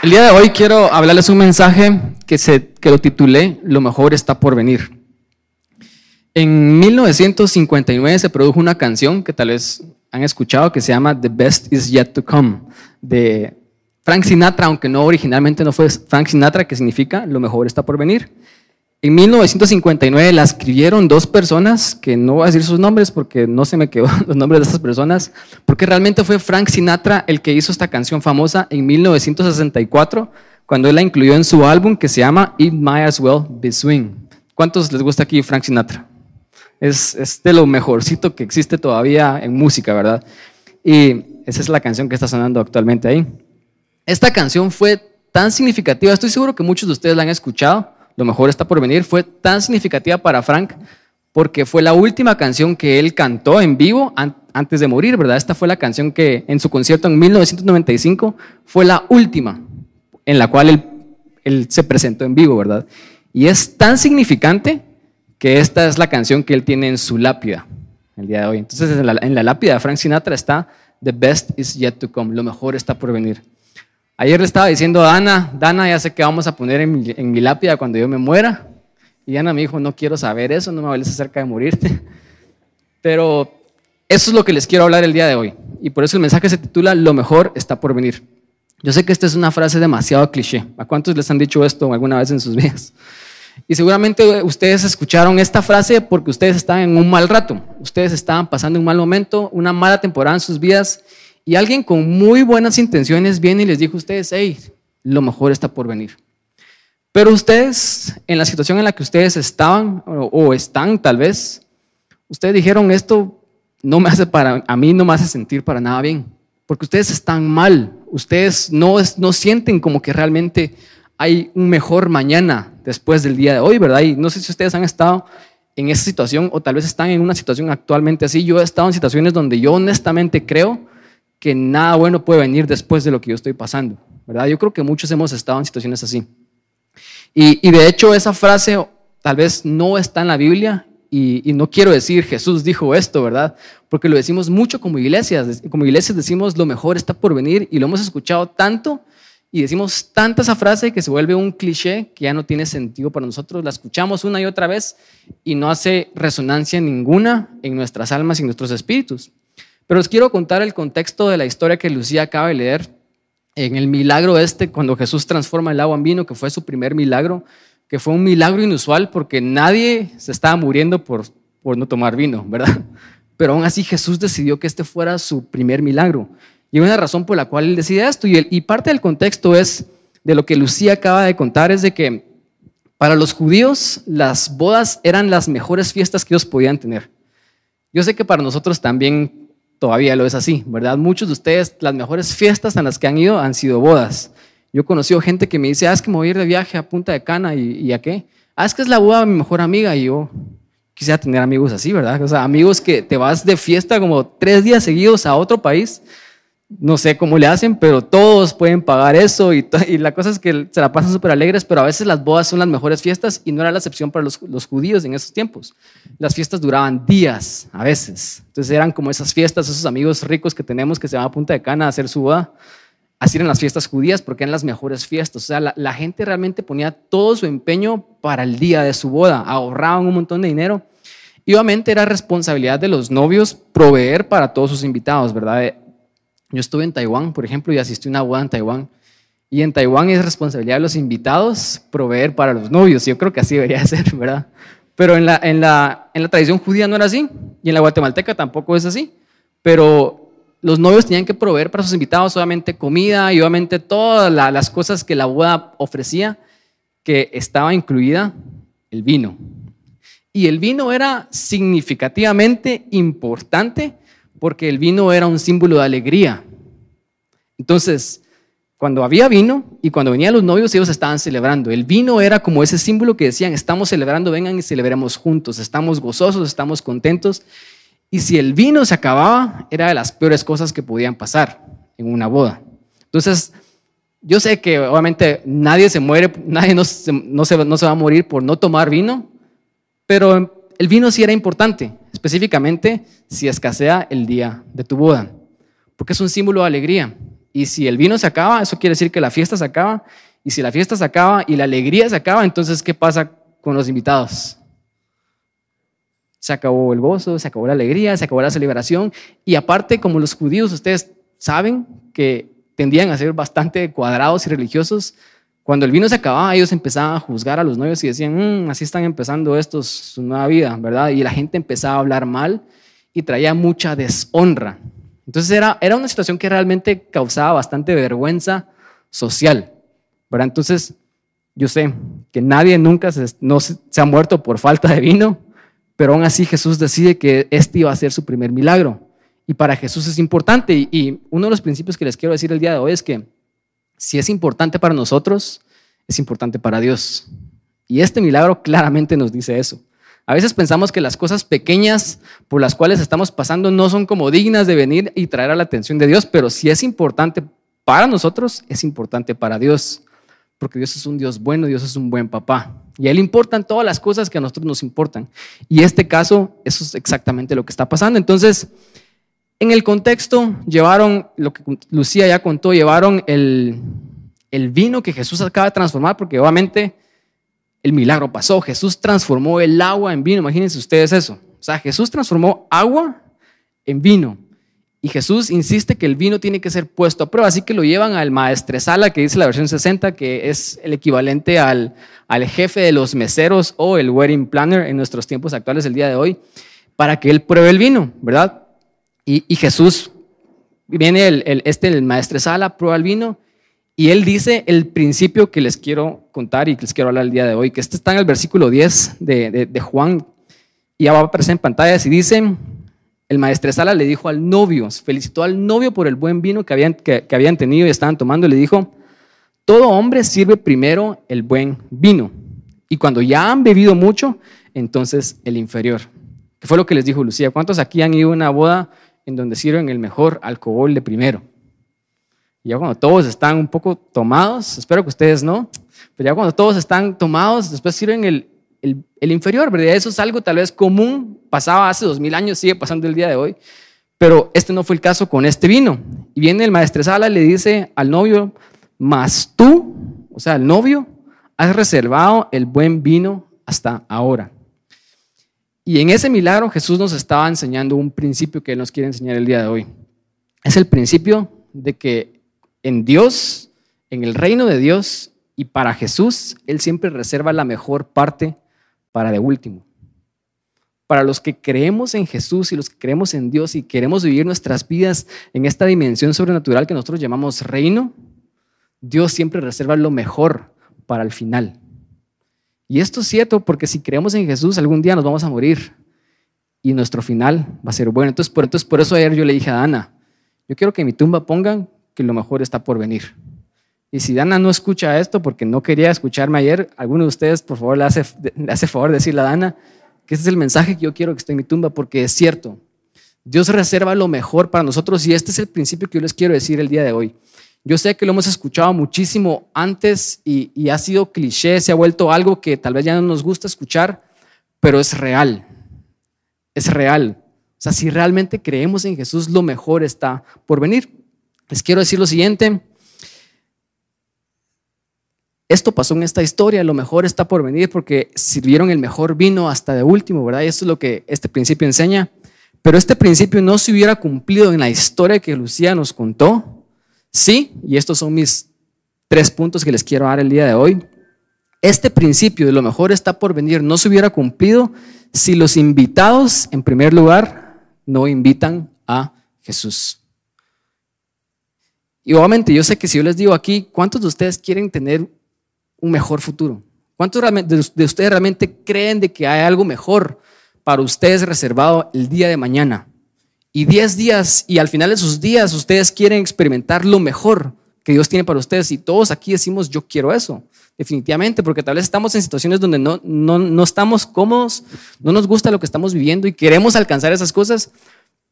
El día de hoy quiero hablarles un mensaje que, se, que lo titulé Lo mejor está por venir. En 1959 se produjo una canción que tal vez han escuchado que se llama The Best Is Yet to Come de Frank Sinatra, aunque no originalmente no fue Frank Sinatra, que significa Lo mejor está por venir. En 1959 la escribieron dos personas, que no voy a decir sus nombres porque no se me quedó los nombres de estas personas, porque realmente fue Frank Sinatra el que hizo esta canción famosa en 1964, cuando él la incluyó en su álbum que se llama It Might As Well Be Swing. ¿Cuántos les gusta aquí Frank Sinatra? Es, es de lo mejorcito que existe todavía en música, ¿verdad? Y esa es la canción que está sonando actualmente ahí. Esta canción fue tan significativa, estoy seguro que muchos de ustedes la han escuchado, lo mejor está por venir, fue tan significativa para Frank porque fue la última canción que él cantó en vivo antes de morir, ¿verdad? Esta fue la canción que en su concierto en 1995 fue la última en la cual él, se presentó en vivo, ¿verdad? Y es tan significante que esta es la canción que él tiene en su lápida el día de hoy. Entonces, en la, en la lápida de Frank Sinatra está The best is yet to come, lo mejor está por venir. Ayer le estaba diciendo a Ana, Dana, ya sé que vamos a poner en mi, lápida cuando yo me muera. Y Ana me dijo, no quiero saber eso, no me hables acerca de morirte. Pero eso es lo que les quiero hablar el día de hoy. Y por eso el mensaje se titula Lo mejor está por venir. Yo sé que esta es una frase demasiado cliché. ¿A cuántos les han dicho esto alguna vez en sus vidas? Y seguramente ustedes escucharon esta frase porque ustedes estaban en un mal rato. Ustedes estaban pasando un mal momento, una mala temporada en sus vidas y alguien con muy buenas intenciones viene y les dijo a ustedes, hey, lo mejor está por venir. Pero ustedes, en la situación en la que ustedes estaban o, están tal vez, ustedes dijeron, esto no me hace para, a mí no me hace sentir para nada bien, porque ustedes están mal, ustedes no, no sienten como que realmente hay un mejor mañana después del día de hoy, ¿verdad? Y no sé si ustedes han estado en esa situación o tal vez están en una situación actualmente así. Yo he estado en situaciones donde yo honestamente creo que nada bueno puede venir después de lo que yo estoy pasando, ¿verdad? Yo creo que muchos hemos estado en situaciones así. Y, de hecho esa frase tal vez no está en la Biblia y, no quiero decir Jesús dijo esto, ¿verdad? Porque lo decimos mucho como iglesias. Como iglesias decimos lo mejor está por venir y lo hemos escuchado tanto y decimos tanta esa frase que se vuelve un cliché que ya no tiene sentido para nosotros. La escuchamos una y otra vez y no hace resonancia ninguna en nuestras almas y en nuestros espíritus. Pero os quiero contar el contexto de la historia que Lucía acaba de leer en el milagro este, cuando Jesús transforma el agua en vino, que fue su primer milagro, que fue un milagro inusual porque nadie se estaba muriendo por, por no tomar vino, ¿verdad? Pero aún así Jesús decidió que este fuera su primer milagro. Y una razón por la cual él decide esto, y, y parte del contexto es de lo que Lucía acaba de contar, es de que para los judíos las bodas eran las mejores fiestas que ellos podían tener. Yo sé que para nosotros también todavía lo es así, ¿verdad? Muchos de ustedes, las mejores fiestas en las que han ido han sido bodas. Yo he conocido gente que me dice, ah, es que me voy a ir de viaje a Punta de Cana y, a qué? Ah, es que es la boda de mi mejor amiga y yo quisiera tener amigos así, ¿verdad? O sea, amigos que te vas de fiesta como tres días seguidos a otro país no sé cómo le hacen, pero todos pueden pagar eso y, la cosa es que se la pasan súper alegres, pero a veces las bodas son las mejores fiestas y no era la excepción para los, judíos en esos tiempos. Las fiestas duraban días a veces, entonces eran como esas fiestas, esos amigos ricos que tenemos que se van a Punta de Cana a hacer su boda. Así eran las fiestas judías porque eran las mejores fiestas. O sea, la, la gente realmente ponía todo su empeño para el día de su boda, ahorraban un montón de dinero. Y obviamente era responsabilidad de los novios proveer para todos sus invitados, ¿verdad? Yo estuve en Taiwán, por ejemplo, y asistí a una boda en Taiwán. Y en Taiwán es responsabilidad de los invitados proveer para los novios. Yo creo que así debería ser, ¿verdad? Pero en la, en la, en la tradición judía no era así. Y en la guatemalteca tampoco es así. Pero los novios tenían que proveer para sus invitados obviamente comida y obviamente todas las cosas que la boda ofrecía, que estaba incluida el vino. Y el vino era significativamente importante porque el vino era un símbolo de alegría. Entonces, cuando había vino y cuando venían los novios, ellos estaban celebrando. El vino era como ese símbolo que decían, estamos celebrando, vengan y celebremos juntos, estamos gozosos, estamos contentos. Y si el vino se acababa, era de las peores cosas que podían pasar en una boda. Entonces, yo sé que obviamente nadie se muere, nadie no se, no se, no se va a morir por no tomar vino, pero el vino sí era importante, específicamente si escasea el día de tu boda, porque es un símbolo de alegría. Y si el vino se acaba, eso quiere decir que la fiesta se acaba. Y si la fiesta se acaba y la alegría se acaba, entonces ¿qué pasa con los invitados? Se acabó el gozo, se acabó la alegría, se acabó la celebración. Y aparte, como los judíos, ustedes saben que tendían a ser bastante cuadrados y religiosos, cuando el vino se acababa, ellos empezaban a juzgar a los novios y decían, mm, así están empezando estos su nueva vida, ¿verdad? Y la gente empezaba a hablar mal y traía mucha deshonra. Entonces era, era una situación que realmente causaba bastante vergüenza social, ¿verdad? Entonces, yo sé que nadie nunca se, no ha muerto por falta de vino, pero aún así Jesús decide que este iba a ser su primer milagro. Y para Jesús es importante. y uno de los principios que les quiero decir el día de hoy es que si es importante para nosotros, es importante para Dios. Y este milagro claramente nos dice eso. A veces pensamos que las cosas pequeñas por las cuales estamos pasando no son como dignas de venir y traer a la atención de Dios, pero si es importante para nosotros, es importante para Dios. Porque Dios es un Dios bueno, Dios es un buen papá. Y a Él importan todas las cosas que a nosotros nos importan. Y este caso, eso es exactamente lo que está pasando. Entonces, en el contexto, llevaron, lo que Lucía ya contó, llevaron el, vino que Jesús acaba de transformar, porque obviamente el milagro pasó. Jesús transformó el agua en vino. Imagínense ustedes eso. O sea, Jesús transformó agua en vino. Y Jesús insiste que el vino tiene que ser puesto a prueba, así que lo llevan al maestresala, que dice la versión 60, que es el equivalente al, al jefe de los meseros o el wedding planner en nuestros tiempos actuales, el día de hoy, para que él pruebe el vino, ¿verdad? Y, Jesús, viene el, este, el maestro Sala, prueba el vino, y él dice el principio que les quiero contar y que les quiero hablar el día de hoy, que este está en el versículo 10 de, Juan, y ya va a aparecer en pantalla, y dice, el maestro Sala le dijo al novio, felicitó al novio por el buen vino que habían, que, que habían tenido y estaban tomando, y le dijo, todo hombre sirve primero el buen vino, y cuando ya han bebido mucho, entonces el inferior. ¿Qué fue lo que les dijo Lucía? ¿Cuántos aquí han ido a una boda en donde sirven el mejor alcohol de primero. Y ya cuando todos están un poco tomados, espero que ustedes no, pero ya cuando todos están tomados, después sirven el, el, inferior, ¿verdad? Eso es algo tal vez común, pasaba hace dos mil años, sigue pasando el día de hoy, pero este no fue el caso con este vino. Y viene el maestresala y le dice al novio, mas tú, o sea, el novio, has reservado el buen vino hasta ahora. Y en ese milagro Jesús nos estaba enseñando un principio que Él nos quiere enseñar el día de hoy. Es el principio de que en Dios, en el reino de Dios y para Jesús, Él siempre reserva la mejor parte para de último. Para los que creemos en Jesús y los que creemos en Dios y queremos vivir nuestras vidas en esta dimensión sobrenatural que nosotros llamamos reino, Dios siempre reserva lo mejor para el final. Y esto es cierto porque si creemos en Jesús, algún día nos vamos a morir y nuestro final va a ser bueno. Entonces por, entonces, por eso ayer yo le dije a Dana, yo quiero que en mi tumba pongan que lo mejor está por venir. Y si Dana no escucha esto porque no quería escucharme ayer, alguno de ustedes por favor le hace, le hace favor de decirle a Dana que este es el mensaje que yo quiero que esté en mi tumba porque es cierto. Dios reserva lo mejor para nosotros y este es el principio que yo les quiero decir el día de hoy. Yo sé que lo hemos escuchado muchísimo antes y, ha sido cliché, se ha vuelto algo que tal vez ya no nos gusta escuchar, pero es real. Es real. O sea, si realmente creemos en Jesús, lo mejor está por venir. Les quiero decir lo siguiente. Esto pasó en esta historia, lo mejor está por venir porque sirvieron el mejor vino hasta de último, ¿verdad? Y eso es lo que este principio enseña. Pero este principio no se hubiera cumplido en la historia que Lucía nos contó Sí, y estos son mis tres puntos que les quiero dar el día de hoy. Este principio de lo mejor está por venir no se hubiera cumplido si los invitados, en primer lugar, no invitan a Jesús. Y obviamente yo sé que si yo les digo aquí, ¿cuántos de ustedes quieren tener un mejor futuro? ¿Cuántos de ustedes realmente creen de que hay algo mejor para ustedes reservado el día de mañana? y 10 días y al final de sus días ustedes quieren experimentar lo mejor que Dios tiene para ustedes y todos aquí decimos yo quiero eso, definitivamente, porque tal vez estamos en situaciones donde no, no, no estamos cómodos, no nos gusta lo que estamos viviendo y queremos alcanzar esas cosas,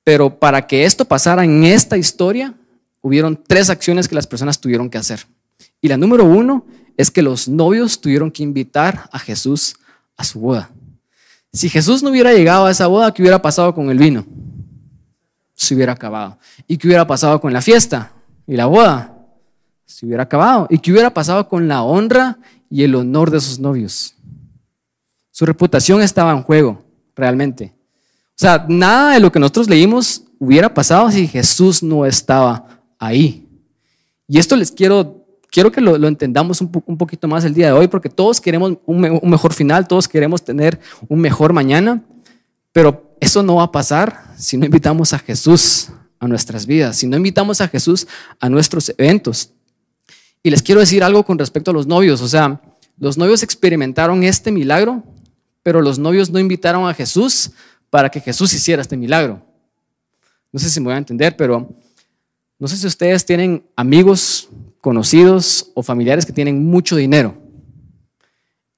pero para que esto pasara en esta historia, hubieron tres acciones que las personas tuvieron que hacer. Y la número uno es que los novios tuvieron que invitar a Jesús a su boda. Si Jesús no hubiera llegado a esa boda, ¿qué hubiera pasado con el vino? se hubiera acabado. ¿Y qué hubiera pasado con la fiesta? Y la boda se hubiera acabado. ¿Y qué hubiera pasado con la honra y el honor de sus novios? Su reputación estaba en juego, realmente. O sea, nada de lo que nosotros leímos hubiera pasado si Jesús no estaba ahí. Y esto les quiero, quiero que lo, entendamos un, poquito más el día de hoy, porque todos queremos un, un mejor final, todos queremos tener un mejor mañana, pero eso no va a pasar si no invitamos a Jesús a nuestras vidas, si no invitamos a Jesús a nuestros eventos. Y les quiero decir algo con respecto a los novios, o sea, los novios experimentaron este milagro pero los novios no invitaron a Jesús para que Jesús hiciera este milagro. No sé si me voy a entender, pero no sé si ustedes tienen amigos, conocidos o familiares que tienen mucho dinero.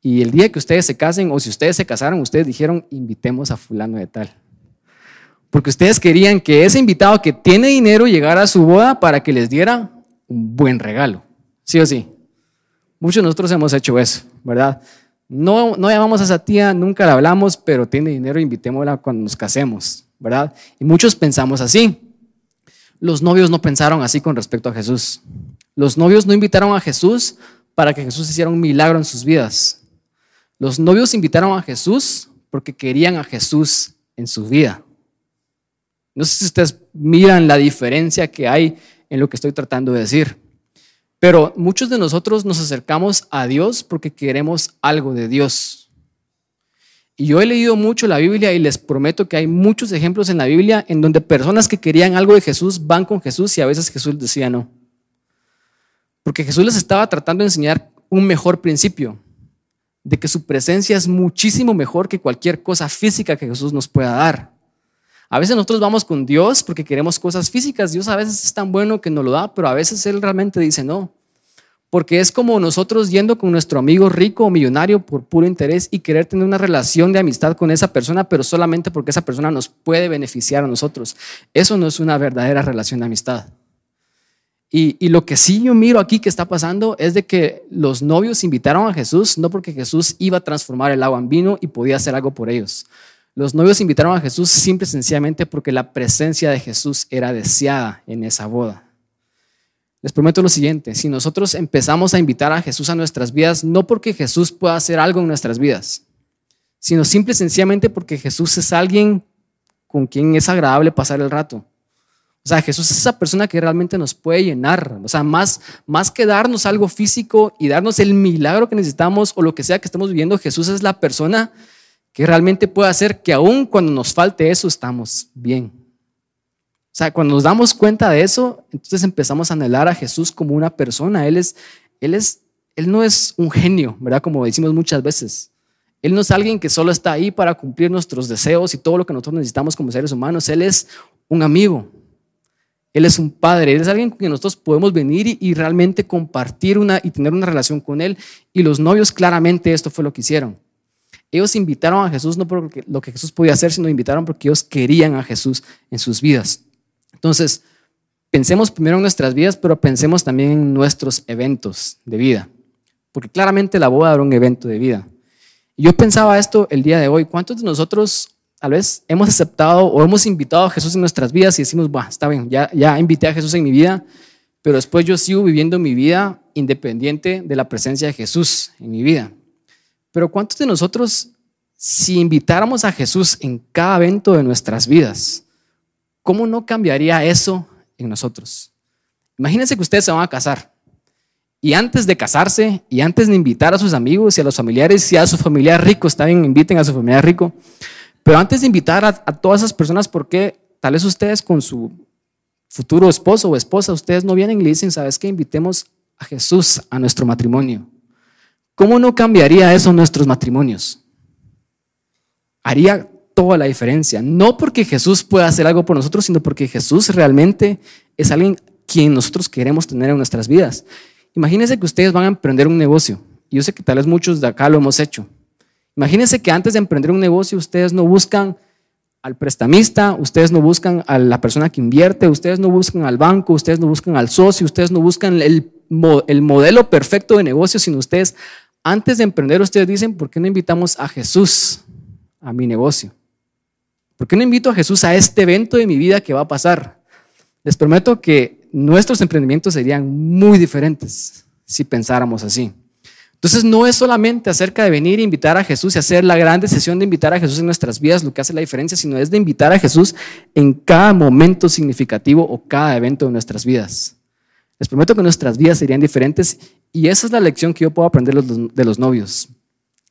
Y el día que ustedes se casen o si ustedes se casaron, ustedes dijeron, invitemos a fulano de tal. Porque ustedes querían que ese invitado que tiene dinero llegara a su boda para que les diera un buen regalo. ¿Sí o sí? Muchos de nosotros hemos hecho eso, ¿verdad? No, no llamamos a esa tía, nunca la hablamos, pero tiene dinero, invitémosla cuando nos casemos, ¿verdad? Y muchos pensamos así. Los novios no pensaron así con respecto a Jesús. Los novios no invitaron a Jesús para que Jesús hiciera un milagro en sus vidas. Los novios invitaron a Jesús porque querían a Jesús en su vida. No sé si ustedes miran la diferencia que hay en lo que estoy tratando de decir. Pero muchos de nosotros nos acercamos a Dios porque queremos algo de Dios. Y yo he leído mucho la Biblia y les prometo que hay muchos ejemplos en la Biblia en donde personas que querían algo de Jesús van con Jesús y a veces Jesús decía no. Porque Jesús les estaba tratando de enseñar un mejor principio, de que su presencia es muchísimo mejor que cualquier cosa física que Jesús nos pueda dar. A veces nosotros vamos con Dios porque queremos cosas físicas. Dios a veces es tan bueno que nos lo da, pero a veces Él realmente dice no. Porque es como nosotros yendo con nuestro amigo rico o millonario por puro interés y querer tener una relación de amistad con esa persona, pero solamente porque esa persona nos puede beneficiar a nosotros. Eso no es una verdadera relación de amistad. Y, lo que sí yo miro aquí que está pasando es de que los novios invitaron a Jesús no porque Jesús iba a transformar el agua en vino y podía hacer algo por ellos. Los novios invitaron a Jesús simple y sencillamente porque la presencia de Jesús era deseada en esa boda. Les prometo lo siguiente, si nosotros empezamos a invitar a Jesús a nuestras vidas, no porque Jesús pueda hacer algo en nuestras vidas, sino simple y sencillamente porque Jesús es alguien con quien es agradable pasar el rato. O sea, Jesús es esa persona que realmente nos puede llenar. O sea, más, más que darnos algo físico y darnos el milagro que necesitamos o lo que sea que estemos viviendo, Jesús es la persona que realmente puede hacer que aún cuando nos falte eso, estamos bien. O sea, cuando nos damos cuenta de eso, entonces empezamos a anhelar a Jesús como una persona. Él es, él es, él no es un genio, ¿verdad? Como decimos muchas veces. Él no es alguien que solo está ahí para cumplir nuestros deseos y todo lo que nosotros necesitamos como seres humanos. Él es un amigo. Él es un padre. Él es alguien con quien nosotros podemos venir y, y realmente compartir una y tener una relación con él. Y los novios claramente esto fue lo que hicieron. Ellos invitaron a Jesús no por lo que Jesús podía hacer, sino invitaron porque ellos querían a Jesús en sus vidas. Entonces, pensemos primero en nuestras vidas, pero pensemos también en nuestros eventos de vida. Porque claramente la boda era un evento de vida. Yo pensaba esto el día de hoy. ¿Cuántos de nosotros tal vez hemos aceptado o hemos invitado a Jesús en nuestras vidas y decimos, bueno, está bien, ya, ya invité a Jesús en mi vida, pero después yo sigo viviendo mi vida independiente de la presencia de Jesús en mi vida? Pero ¿cuántos de nosotros, si invitáramos a Jesús en cada evento de nuestras vidas, cómo no cambiaría eso en nosotros? Imagínense que ustedes se van a casar. Y antes de casarse y antes de invitar a sus amigos y a los familiares y a su familiar rico, bien, inviten a su familiar rico, pero antes de invitar a, a todas esas personas, ¿por qué tal vez ustedes con su futuro esposo o esposa, ustedes no vienen y le dicen, ¿sabes qué? Invitemos a Jesús a nuestro matrimonio. ¿Cómo no cambiaría eso nuestros matrimonios? Haría toda la diferencia. No porque Jesús pueda hacer algo por nosotros, sino porque Jesús realmente es alguien quien nosotros queremos tener en nuestras vidas. Imagínense que ustedes van a emprender un negocio. Yo sé que tal vez muchos de acá lo hemos hecho. Imagínense que antes de emprender un negocio ustedes no buscan al prestamista, ustedes no buscan a la persona que invierte, ustedes no buscan al banco, ustedes no buscan al socio, ustedes no buscan el, el modelo perfecto de negocio, sino ustedes antes de emprender, ustedes dicen, ¿por qué no invitamos a Jesús a mi negocio? ¿Por qué no invito a Jesús a este evento de mi vida que va a pasar? Les prometo que nuestros emprendimientos serían muy diferentes si pensáramos así. Entonces no es solamente acerca de venir e invitar a Jesús y hacer la gran decisión de invitar a Jesús en nuestras vidas lo que hace la diferencia, sino es de invitar a Jesús en cada momento significativo o cada evento de nuestras vidas. Les prometo que nuestras vidas serían diferentes y esa es la lección que yo puedo aprender de los novios.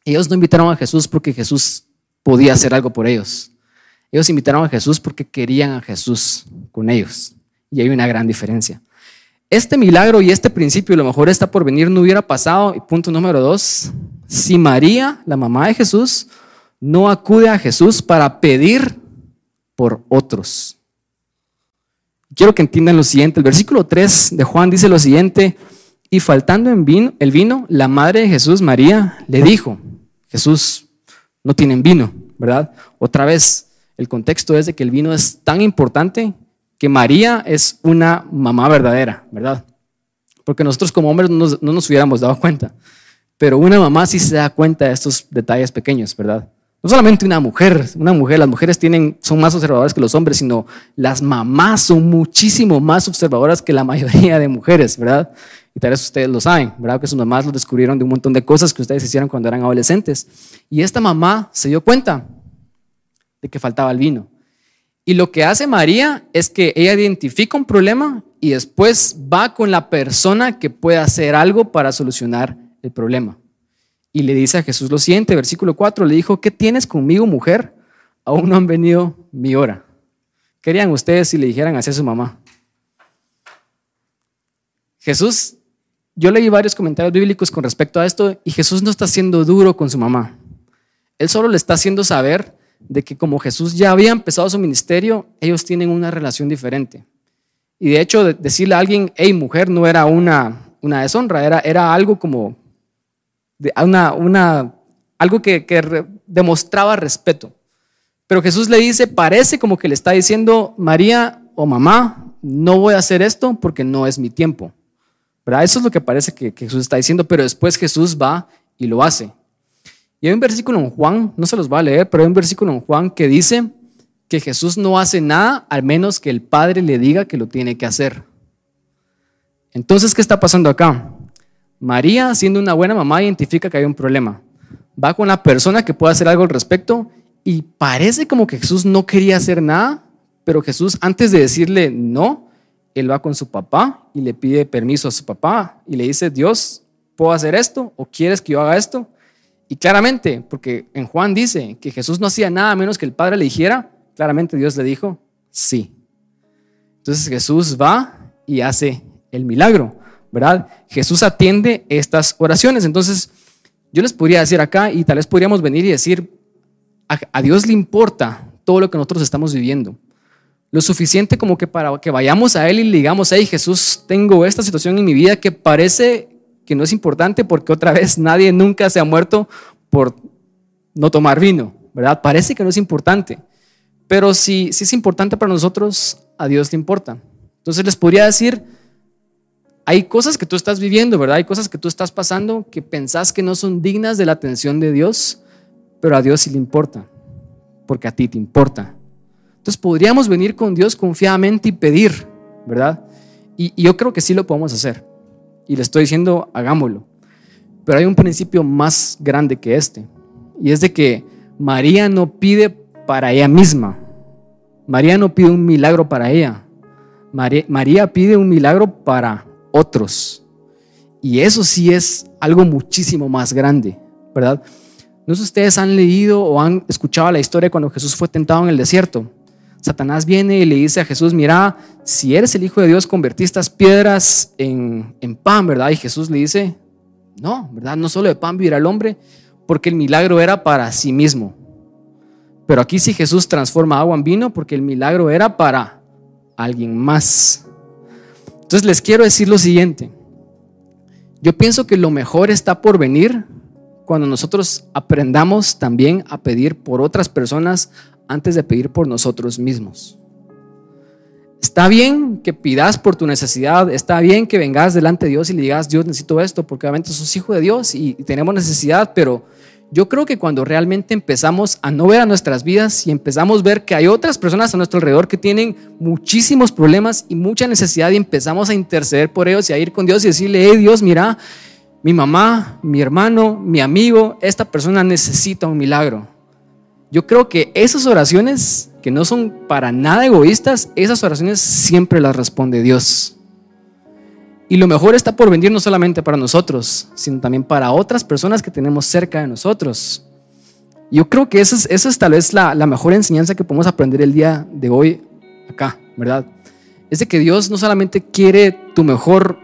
Ellos no invitaron a Jesús porque Jesús podía hacer algo por ellos. Ellos invitaron a Jesús porque querían a Jesús con ellos. Y hay una gran diferencia. Este milagro y este principio, a lo mejor está por venir, no hubiera pasado. Y punto número dos, si María, la mamá de Jesús, no acude a Jesús para pedir por otros. Quiero que entiendan lo siguiente. El versículo 3 de Juan dice lo siguiente, y faltando el vino, la madre de Jesús, María, le dijo, Jesús, no tienen vino, ¿verdad? Otra vez, el contexto es de que el vino es tan importante que María es una mamá verdadera, ¿verdad? Porque nosotros como hombres no nos, hubiéramos dado cuenta, pero una mamá sí se da cuenta de estos detalles pequeños, ¿verdad? No solamente una mujer, una mujer, las mujeres tienen, son más observadoras que los hombres, sino las mamás son muchísimo más observadoras que la mayoría de mujeres, ¿verdad? Y tal vez ustedes lo saben, ¿verdad? Que sus mamás lo descubrieron de un montón de cosas que ustedes hicieron cuando eran adolescentes. Y esta mamá se dio cuenta de que faltaba el vino. Y lo que hace María es que ella identifica un problema y después va con la persona que puede hacer algo para solucionar el problema. Y le dice a Jesús lo siguiente, versículo 4, le dijo, ¿qué tienes conmigo, mujer? Aún no han venido mi hora. ¿Querían ustedes si le dijeran así a su mamá? Jesús, yo leí varios comentarios bíblicos con respecto a esto y Jesús no está siendo duro con su mamá. Él solo le está haciendo saber de que como Jesús ya había empezado su ministerio, ellos tienen una relación diferente. Y de hecho, decirle a alguien, hey mujer, no era una, una deshonra, era, era algo como, una, una, algo que, que demostraba respeto. Pero Jesús le dice, parece como que le está diciendo, María o mamá, no voy a hacer esto porque no es mi tiempo. ¿Verdad? Eso es lo que parece que Jesús está diciendo, pero después Jesús va y lo hace. Y hay un versículo en Juan, no se los va a leer, pero hay un versículo en Juan que dice que Jesús no hace nada al menos que el Padre le diga que lo tiene que hacer. Entonces, ¿qué está pasando acá? María, siendo una buena mamá, identifica que hay un problema. Va con la persona que puede hacer algo al respecto y parece como que Jesús no quería hacer nada, pero Jesús antes de decirle no, él va con su papá y le pide permiso a su papá y le dice, Dios, ¿puedo hacer esto? ¿O quieres que yo haga esto? Y claramente, porque en Juan dice que Jesús no hacía nada menos que el Padre le dijera, claramente Dios le dijo, sí. Entonces Jesús va y hace el milagro, ¿verdad? Jesús atiende estas oraciones. Entonces, yo les podría decir acá y tal vez podríamos venir y decir, a, Dios le importa todo lo que nosotros estamos viviendo. Lo suficiente como que para que vayamos a Él y le digamos, hey Jesús, tengo esta situación en mi vida que parece que no es importante porque otra vez nadie nunca se ha muerto por no tomar vino, ¿verdad? Parece que no es importante, pero si, si es importante para nosotros, a Dios le importa. Entonces les podría decir, hay cosas que tú estás viviendo, ¿verdad? Hay cosas que tú estás pasando que pensás que no son dignas de la atención de Dios, pero a Dios sí le importa, porque a ti te importa. Entonces podríamos venir con Dios confiadamente y pedir, ¿verdad? Y, y yo creo que sí lo podemos hacer y le estoy diciendo, hagámoslo. Pero hay un principio más grande que este, y es de que María no pide para ella misma. María no pide un milagro para ella. María, pide un milagro para otros. Y eso sí es algo muchísimo más grande, ¿verdad? No sé si ustedes han leído o han escuchado la historia cuando Jesús fue tentado en el desierto. Satanás viene y le dice a Jesús, mira, si eres el Hijo de Dios, convertí estas piedras en, pan, ¿verdad? Y Jesús le dice, no, ¿verdad? No solo de pan vivirá el hombre, porque el milagro era para sí mismo. Pero aquí sí Jesús transforma agua en vino porque el milagro era para alguien más. Entonces les quiero decir lo siguiente. Yo pienso que lo mejor está por venir cuando nosotros aprendamos también a pedir por otras personas antes de pedir por nosotros mismos. Está bien que pidas por tu necesidad, está bien que vengas delante de Dios y le digas, Dios necesito esto, porque obviamente sos hijo de Dios y tenemos necesidad, pero Yo creo que cuando realmente empezamos a no ver a nuestras vidas y empezamos a ver que hay otras personas a nuestro alrededor que tienen muchísimos problemas y mucha necesidad y empezamos a interceder por ellos y a ir con Dios y decirle, hey Dios, mira, mi mamá, mi hermano, mi amigo, esta persona necesita un milagro. Yo creo que esas oraciones, que no son para nada egoístas, esas oraciones siempre las responde Dios. Y lo mejor está por venir no solamente para nosotros, sino también para otras personas que tenemos cerca de nosotros. Yo creo que esa es, tal vez la, la, mejor enseñanza que podemos aprender el día de hoy acá, ¿verdad? Es de que Dios no solamente quiere tu mejor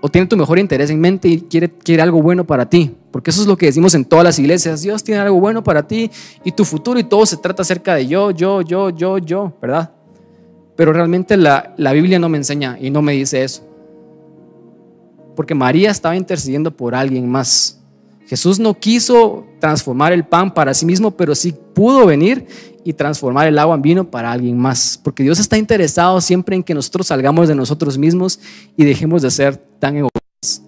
o tiene tu mejor interés en mente y quiere, quiere algo bueno para ti, porque eso es lo que decimos en todas las iglesias, Dios tiene algo bueno para ti y tu futuro y todo se trata acerca de yo, yo, yo, yo, yo, ¿verdad? Pero realmente la, la Biblia no me enseña y no me dice eso porque María estaba intercediendo por alguien más. Jesús no quiso transformar el pan para sí mismo, pero sí pudo venir y transformar el agua en vino para alguien más. Porque Dios está interesado siempre en que nosotros salgamos de nosotros mismos y dejemos de ser tan egoístas.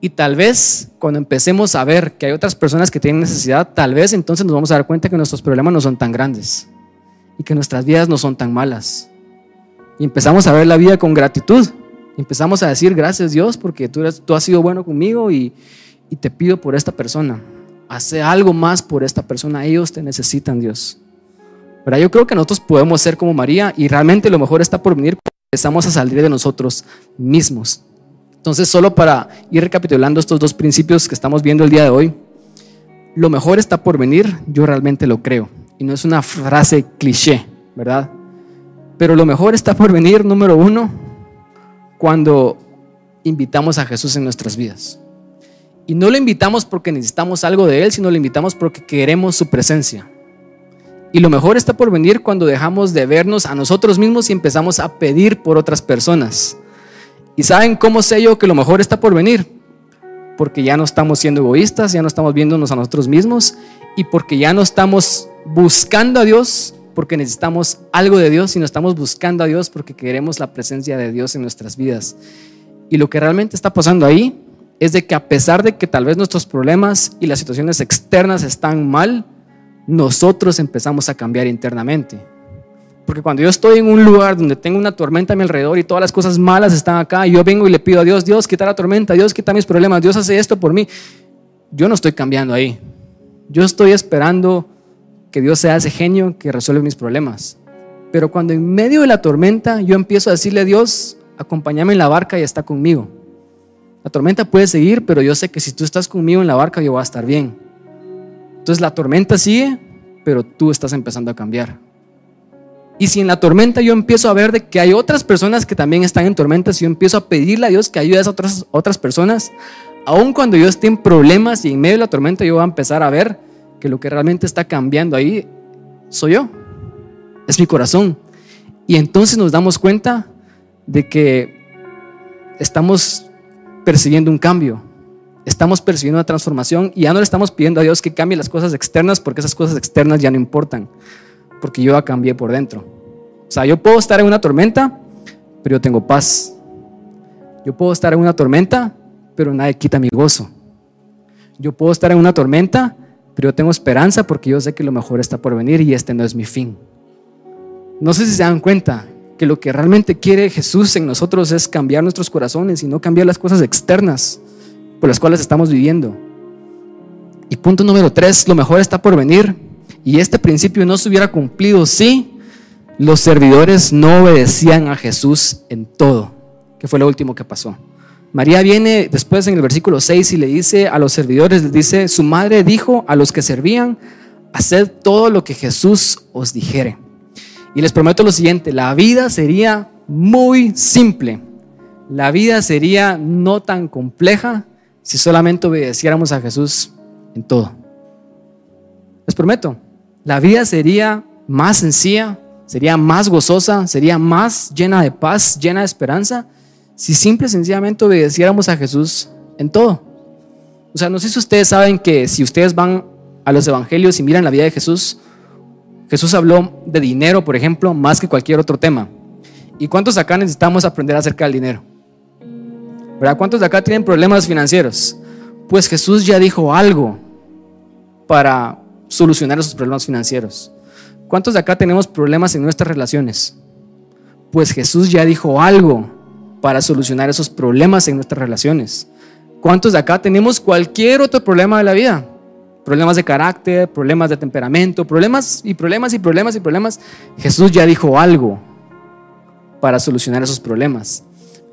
Y tal vez cuando empecemos a ver que hay otras personas que tienen necesidad, tal vez entonces nos vamos a dar cuenta que nuestros problemas no son tan grandes y que nuestras vidas no son tan malas. Y empezamos a ver la vida con gratitud empezamos a decir, gracias Dios, porque tú, eres, tú has sido bueno conmigo y, y te pido por esta persona. Hace algo más por esta persona. Ellos te necesitan, Dios. Pero yo creo que nosotros podemos ser como María y realmente lo mejor está por venir cuando empezamos a salir de nosotros mismos. Entonces, solo para ir recapitulando estos dos principios que estamos viendo el día de hoy, lo mejor está por venir, yo realmente lo creo. Y no es una frase cliché, ¿verdad? Pero lo mejor está por venir, número uno, cuando invitamos a Jesús en nuestras vidas. Y no lo invitamos porque necesitamos algo de Él, sino lo invitamos porque queremos su presencia. Y lo mejor está por venir cuando dejamos de vernos a nosotros mismos y empezamos a pedir por otras personas. ¿Y saben cómo sé yo que lo mejor está por venir? Porque ya no estamos siendo egoístas, ya no estamos viéndonos a nosotros mismos y porque ya no estamos buscando a Dios porque necesitamos algo de Dios, sino estamos buscando a Dios porque queremos la presencia de Dios en nuestras vidas. Y lo que realmente está pasando ahí es de que a pesar de que tal vez nuestros problemas y las situaciones externas están mal, nosotros empezamos a cambiar internamente. Porque cuando yo estoy en un lugar donde tengo una tormenta a mi alrededor y todas las cosas malas están acá, yo vengo y le pido a Dios, Dios, quita la tormenta, Dios, quita mis problemas, Dios hace esto por mí, yo no estoy cambiando ahí. Yo estoy esperando que Dios sea ese genio que resuelve mis problemas. Pero cuando en medio de la tormenta yo empiezo a decirle a Dios, acompáñame en la barca y está conmigo. La tormenta puede seguir, pero yo sé que si tú estás conmigo en la barca yo voy a estar bien. Entonces la tormenta sigue, pero tú estás empezando a cambiar. Y si en la tormenta yo empiezo a ver de que hay otras personas que también están en tormentas, yo empiezo a pedirle a Dios que ayude a otras, otras personas, aun cuando yo esté en problemas y en medio de la tormenta yo voy a empezar a ver que lo que realmente está cambiando ahí soy yo, es mi corazón. Y entonces nos damos cuenta de que estamos persiguiendo un cambio, estamos persiguiendo una transformación y ya no le estamos pidiendo a Dios que cambie las cosas externas porque esas cosas externas ya no importan, porque yo ya cambié por dentro. O sea, yo puedo estar en una tormenta, pero yo tengo paz. Yo puedo estar en una tormenta, pero nadie quita mi gozo. Yo puedo estar en una tormenta, pero yo tengo esperanza porque yo sé que lo mejor está por venir y este no es mi fin. No sé si se dan cuenta que lo que realmente quiere Jesús en nosotros es cambiar nuestros corazones y no cambiar las cosas externas las cuales estamos viviendo. Y punto número tres, lo mejor está por venir. Y este principio no se hubiera cumplido si los servidores no obedecían a Jesús en todo, que fue lo último que pasó. María viene después en el versículo 6 y le dice a los servidores, le dice, su madre dijo a los que servían, haced todo lo que Jesús os dijere. Y les prometo lo siguiente, la vida sería muy simple. La vida sería no tan compleja si solamente obedeciéramos a Jesús en todo. Les prometo, la vida sería más sencilla, sería más gozosa, sería más llena de paz, llena de esperanza si simple y sencillamente obedeciéramos a Jesús en todo. O sea, no sé si ustedes saben que si ustedes van a los evangelios y miran la vida de Jesús, Jesús habló de dinero, por ejemplo, más que cualquier otro tema. ¿Y cuántos acá necesitamos aprender acerca del dinero? ¿Verdad? ¿Cuántos de acá tienen problemas financieros? Pues Jesús ya dijo algo. para solucionar esos problemas financieros? ¿Cuántos de acá tenemos problemas en nuestras relaciones? Pues Jesús ya dijo algo para solucionar esos problemas en nuestras relaciones. ¿Cuántos de acá tenemos cualquier otro problema de la vida? Problemas de carácter, problemas de temperamento, problemas y problemas y problemas y problemas. Jesús ya dijo algo para solucionar esos problemas.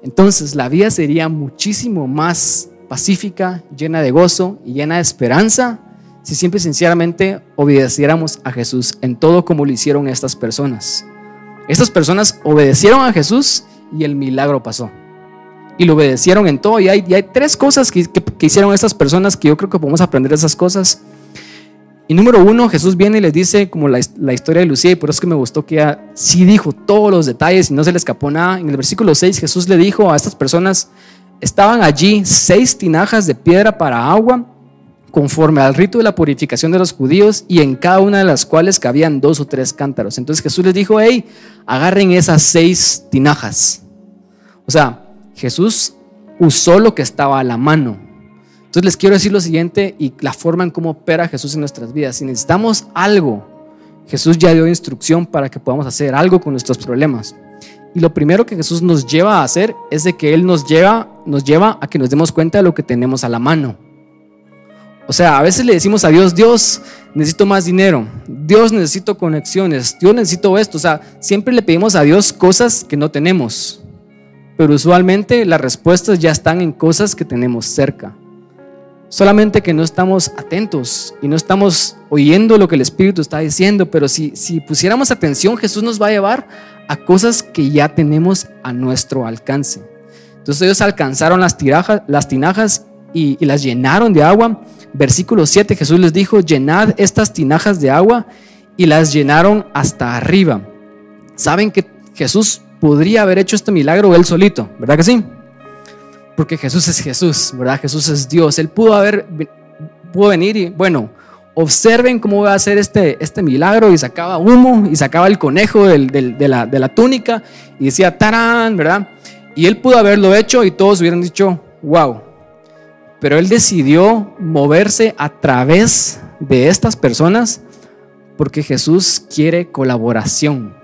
Entonces la vida sería muchísimo más pacífica, llena de gozo y llena de esperanza si siempre sinceramente obedeciéramos a Jesús en todo como lo hicieron estas personas. Estas personas obedecieron a Jesús y el milagro pasó. Y lo obedecieron en todo. Y hay, tres cosas que, que, hicieron estas personas que yo creo que podemos aprender de esas cosas. Y número uno, Jesús viene y les dice, como la, historia de Lucía, y por eso es que me gustó que ella sí dijo todos los detalles y no se le escapó nada. En el versículo 6, Jesús le dijo a estas personas, estaban allí seis tinajas de piedra para agua conforme al rito de la purificación de los judíos y en cada una de las cuales cabían dos o tres cántaros. Entonces Jesús les dijo, hey, agarren esas seis tinajas. O sea, Jesús usó lo que estaba a la mano. Entonces les quiero decir lo siguiente y la forma en cómo opera Jesús en nuestras vidas. Si necesitamos algo, Jesús ya dio instrucción para que podamos hacer algo con nuestros problemas. Y lo primero que Jesús nos lleva a hacer es de que Él nos lleva, nos lleva a que nos demos cuenta de lo que tenemos a la mano. O sea, a veces le decimos a Dios, Dios, necesito más dinero, Dios, necesito conexiones, Dios, necesito esto. O sea, siempre le pedimos a Dios cosas que no tenemos, pero usualmente las respuestas ya están en cosas que tenemos cerca. Solamente que no estamos atentos y no estamos oyendo lo que el Espíritu está diciendo, pero si, si pusiéramos atención, Jesús nos va a llevar a cosas que ya tenemos a nuestro alcance. Entonces ellos alcanzaron las, las tinajas y, y las llenaron de agua Versículo 7, Jesús les dijo, llenad estas tinajas de agua y las llenaron hasta arriba. Saben que Jesús podría haber hecho este milagro él solito, ¿verdad que sí? Porque Jesús es Jesús, ¿verdad? Jesús es Dios. Él pudo haber, pudo venir y, bueno, observen cómo va a hacer este, este milagro y sacaba humo y sacaba el conejo de, la, de la túnica y decía, tarán, ¿verdad? Y él pudo haberlo hecho y todos hubieran dicho, wow, pero él decidió moverse a través de estas personas porque Jesús quiere colaboración.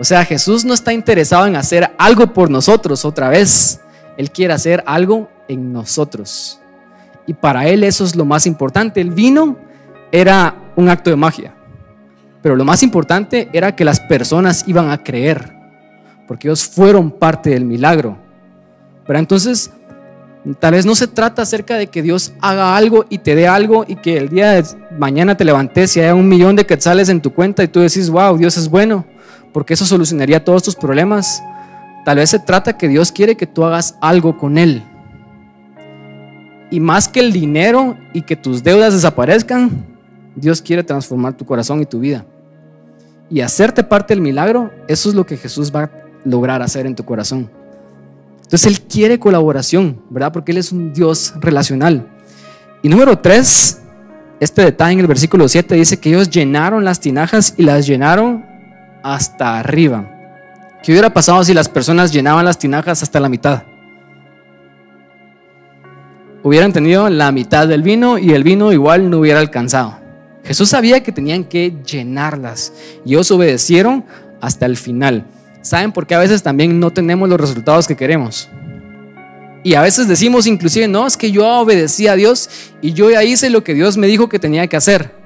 O sea, Jesús no está interesado en hacer algo por nosotros otra vez. Él quiere hacer algo en nosotros. Y para Él eso es lo más importante. El vino era un acto de magia. Pero lo más importante era que las personas iban a creer. Porque ellos fueron parte del milagro. Pero entonces Tal vez no se trata acerca de que Dios haga algo y te dé algo y que el día de mañana te levantes y haya un millón de quetzales en tu cuenta y tú decís, wow, Dios es bueno, porque eso solucionaría todos tus problemas. Tal vez se trata que Dios quiere que tú hagas algo con Él. Y más que el dinero y que tus deudas desaparezcan, Dios quiere transformar tu corazón y tu vida. Y hacerte parte del milagro, eso es lo que Jesús va a lograr hacer en tu corazón. Entonces Él quiere colaboración, ¿verdad? Porque Él es un Dios relacional. Y número tres, este detalle en el versículo 7 dice que ellos llenaron las tinajas y las llenaron hasta arriba. ¿Qué hubiera pasado si las personas llenaban las tinajas hasta la mitad? Hubieran tenido la mitad del vino y el vino igual no hubiera alcanzado. Jesús sabía que tenían que llenarlas y ellos obedecieron hasta el final. ¿Saben por qué a veces también no tenemos los resultados que queremos? Y a veces decimos inclusive, no, es que yo obedecí a Dios y yo ya hice lo que Dios me dijo que tenía que hacer.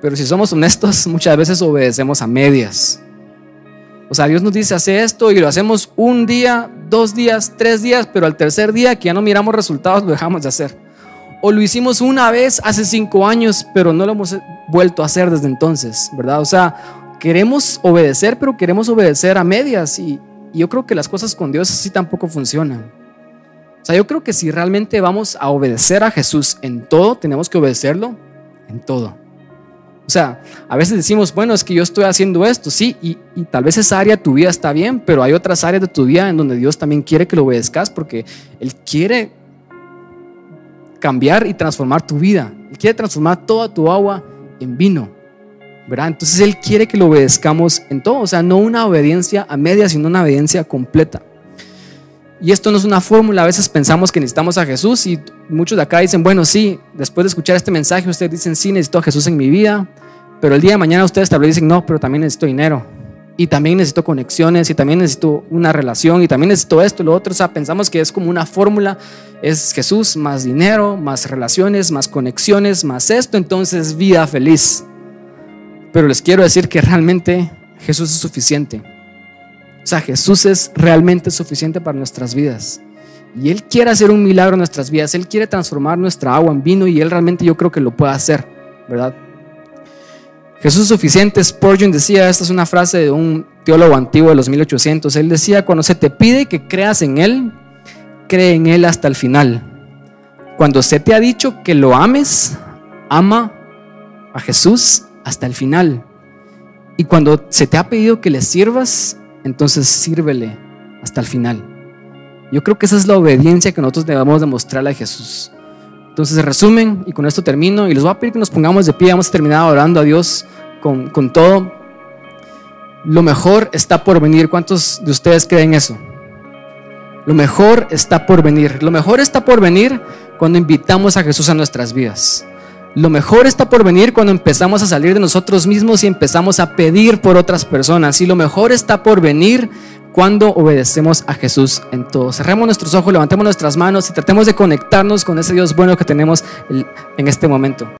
Pero si somos honestos, muchas veces obedecemos a medias. O sea, Dios nos dice, hace esto y lo hacemos un día, dos días, tres días, pero al tercer día que ya no miramos resultados, lo dejamos de hacer. O lo hicimos una vez hace cinco años, pero no lo hemos vuelto a hacer desde entonces, ¿verdad? O sea, queremos obedecer, pero queremos obedecer a medias. Y, yo creo que las cosas con Dios así tampoco funcionan. O sea, yo creo que si realmente vamos a obedecer a Jesús en todo, tenemos que obedecerlo en todo. O sea, a veces decimos, bueno, es que yo estoy haciendo esto, sí, y, tal vez esa área de tu vida está bien, pero hay otras áreas de tu vida en donde Dios también quiere que lo obedezcas porque Él quiere cambiar y transformar tu vida. Él quiere transformar toda tu agua en vino. Entonces Él quiere que lo obedezcamos en todo, o sea, no una obediencia a media, sino una obediencia completa. Y esto no es una fórmula, a veces pensamos que necesitamos a Jesús y muchos de acá dicen, bueno, sí, después de escuchar este mensaje, ustedes dicen, sí, necesito a Jesús en mi vida, pero el día de mañana ustedes tal vez dicen, no, pero también necesito dinero, y también necesito conexiones, y también necesito una relación, y también necesito esto y lo otro. O sea, pensamos que es como una fórmula, es Jesús más dinero, más relaciones, más conexiones, más esto, entonces vida feliz. Pero les quiero decir que realmente Jesús es suficiente. O sea, Jesús es realmente suficiente para nuestras vidas. Y Él quiere hacer un milagro en nuestras vidas. Él quiere transformar nuestra agua en vino y Él realmente yo creo que lo puede hacer, ¿verdad? Jesús es suficiente. Spurgeon decía, esta es una frase de un teólogo antiguo de los 1800. Él decía, cuando se te pide que creas en Él, cree en Él hasta el final. Cuando se te ha dicho que lo ames, ama a Jesús hasta el final. Y cuando se te ha pedido que le sirvas, entonces sírvele hasta el final. Yo creo que esa es la obediencia que nosotros debemos demostrarle a Jesús. Entonces, resumen, y con esto termino, y les voy a pedir que nos pongamos de pie, vamos a terminar orando a Dios con, con todo. Lo mejor está por venir. ¿Cuántos de ustedes creen eso? Lo mejor está por venir. Lo mejor está por venir cuando invitamos a Jesús a nuestras vidas. Lo mejor está por venir cuando empezamos a salir de nosotros mismos y empezamos a pedir por otras personas. Y lo mejor está por venir cuando obedecemos a Jesús en todo. Cerremos nuestros ojos, levantemos nuestras manos y tratemos de conectarnos con ese Dios bueno que tenemos en este momento.